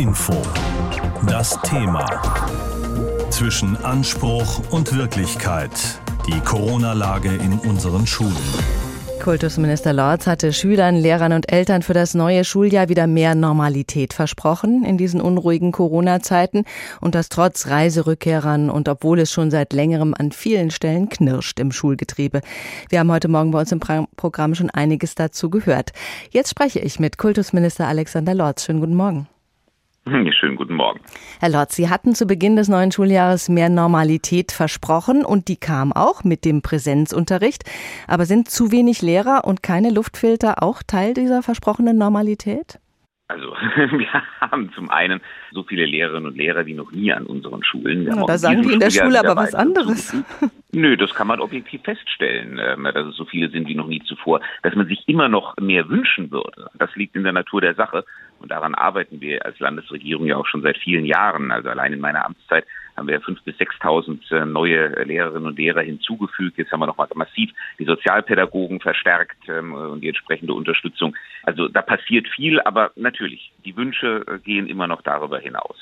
Info. Das Thema. Zwischen Anspruch und Wirklichkeit. Die Corona-Lage in unseren Schulen. Kultusminister Lorz hatte Schülern, Lehrern und Eltern für das neue Schuljahr wieder mehr Normalität versprochen in diesen unruhigen Corona-Zeiten und das trotz Reiserückkehrern und obwohl es schon seit längerem an vielen Stellen knirscht im Schulgetriebe. Wir haben heute Morgen bei uns im Programm schon einiges dazu gehört. Jetzt spreche ich mit Kultusminister Alexander Lorz. Schönen guten Morgen. Schönen guten Morgen. Herr Lotz, Sie hatten zu Beginn des neuen Schuljahres mehr Normalität versprochen und die kam auch mit dem Präsenzunterricht. Aber sind zu wenig Lehrer und keine Luftfilter auch Teil dieser versprochenen Normalität? Also wir haben zum einen so viele Lehrerinnen und Lehrer wie noch nie an unseren Schulen. Ja, da sagen die in der Schule aber was anderes. Nö, das kann man objektiv feststellen, ähm, dass es so viele sind wie noch nie zuvor. Dass man sich immer noch mehr wünschen würde, das liegt in der Natur der Sache. Und daran arbeiten wir als Landesregierung ja auch schon seit vielen Jahren. Also allein in meiner Amtszeit haben wir 5.000 bis 6.000 äh, neue Lehrerinnen und Lehrer hinzugefügt. Jetzt haben wir nochmal massiv die Sozialpädagogen verstärkt ähm, und die entsprechende Unterstützung. Also da passiert viel, aber natürlich, die Wünsche äh, gehen immer noch darüber hinaus.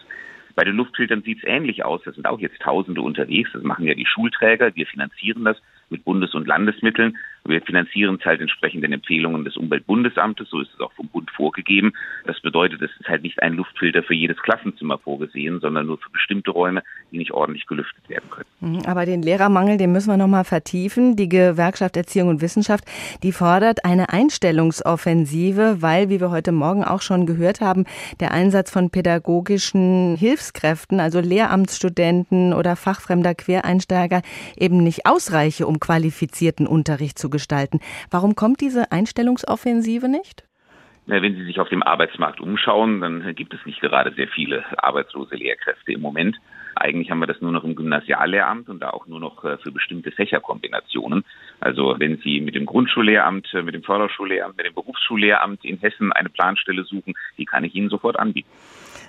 Bei den Luftfiltern sieht es ähnlich aus. Da sind auch jetzt Tausende unterwegs. Das machen ja die Schulträger. Wir finanzieren das mit Bundes- und Landesmitteln. Wir finanzieren es halt entsprechend den Empfehlungen des Umweltbundesamtes, so ist es auch vom Bund vorgegeben. Das bedeutet, es ist halt nicht ein Luftfilter für jedes Klassenzimmer vorgesehen, sondern nur für bestimmte Räume, die nicht ordentlich gelüftet werden können. Mhm, aber den Lehrermangel, den müssen wir noch mal vertiefen. Die Gewerkschaft Erziehung und Wissenschaft, die fordert eine Einstellungsoffensive, weil, wie wir heute Morgen auch schon gehört haben, der Einsatz von pädagogischen Hilfskräften, also Lehramtsstudenten oder fachfremder Quereinsteiger, eben nicht ausreiche, um qualifizierten Unterricht zu gestalten. Warum kommt diese Einstellungsoffensive nicht? Wenn Sie sich auf dem Arbeitsmarkt umschauen, dann gibt es nicht gerade sehr viele arbeitslose Lehrkräfte im Moment. Eigentlich haben wir das nur noch im Gymnasiallehramt und da auch nur noch äh, für bestimmte Fächerkombinationen. Also wenn Sie mit dem Grundschullehramt, äh, mit dem Förderschullehramt, mit dem Berufsschullehramt in Hessen eine Planstelle suchen, die kann ich Ihnen sofort anbieten.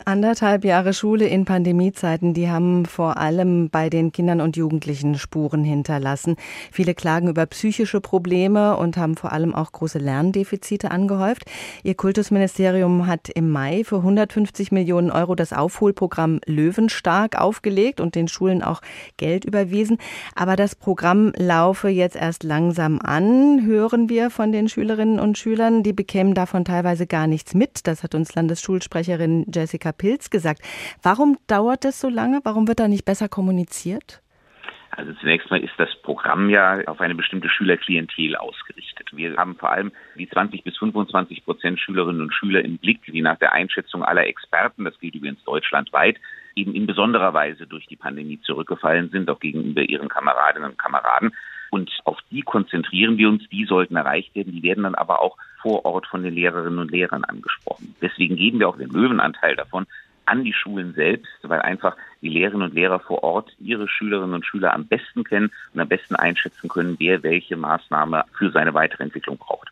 Anderthalb Jahre Schule in Pandemiezeiten, die haben vor allem bei den Kindern und Jugendlichen Spuren hinterlassen. Viele klagen über psychische Probleme und haben vor allem auch große Lerndefizite angehäuft. Ihr Kultusministerium hat im Mai für 150 Millionen Euro das Aufholprogramm Löwenstark aufgelegt und den Schulen auch Geld überwiesen. Aber das Programm laufe jetzt erst langsam an, hören wir von den Schülerinnen und Schülern. Die bekämen davon teilweise gar nichts mit. Das hat uns Landesschulsprecherin Jessica Jessica Pilz gesagt. Warum dauert es so lange? Warum wird da nicht besser kommuniziert? Also zunächst mal ist das Programm ja auf eine bestimmte Schülerklientel ausgerichtet. Wir haben vor allem die 20 bis 25 Prozent Schülerinnen und Schüler im Blick, die nach der Einschätzung aller Experten, das gilt übrigens deutschlandweit, eben in besonderer Weise durch die Pandemie zurückgefallen sind, auch gegenüber ihren Kameradinnen und Kameraden. Und auf die konzentrieren wir uns, die sollten erreicht werden, die werden dann aber auch vor Ort von den Lehrerinnen und Lehrern angesprochen. Deswegen geben wir auch den Löwenanteil davon an die Schulen selbst, weil einfach die Lehrerinnen und Lehrer vor Ort ihre Schülerinnen und Schüler am besten kennen und am besten einschätzen können, wer welche Maßnahme für seine weitere Entwicklung braucht.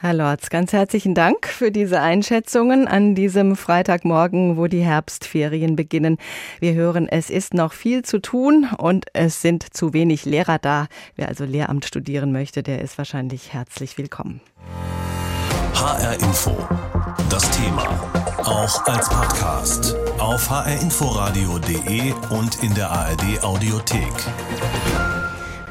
Herr Lorz, ganz herzlichen Dank für diese Einschätzungen an diesem Freitagmorgen, wo die Herbstferien beginnen. Wir hören, es ist noch viel zu tun und es sind zu wenig Lehrer da. Wer also Lehramt studieren möchte, der ist wahrscheinlich herzlich willkommen. HR Info. Das Thema. Auch als Podcast. Auf hrinforadio.de und in der ARD Audiothek.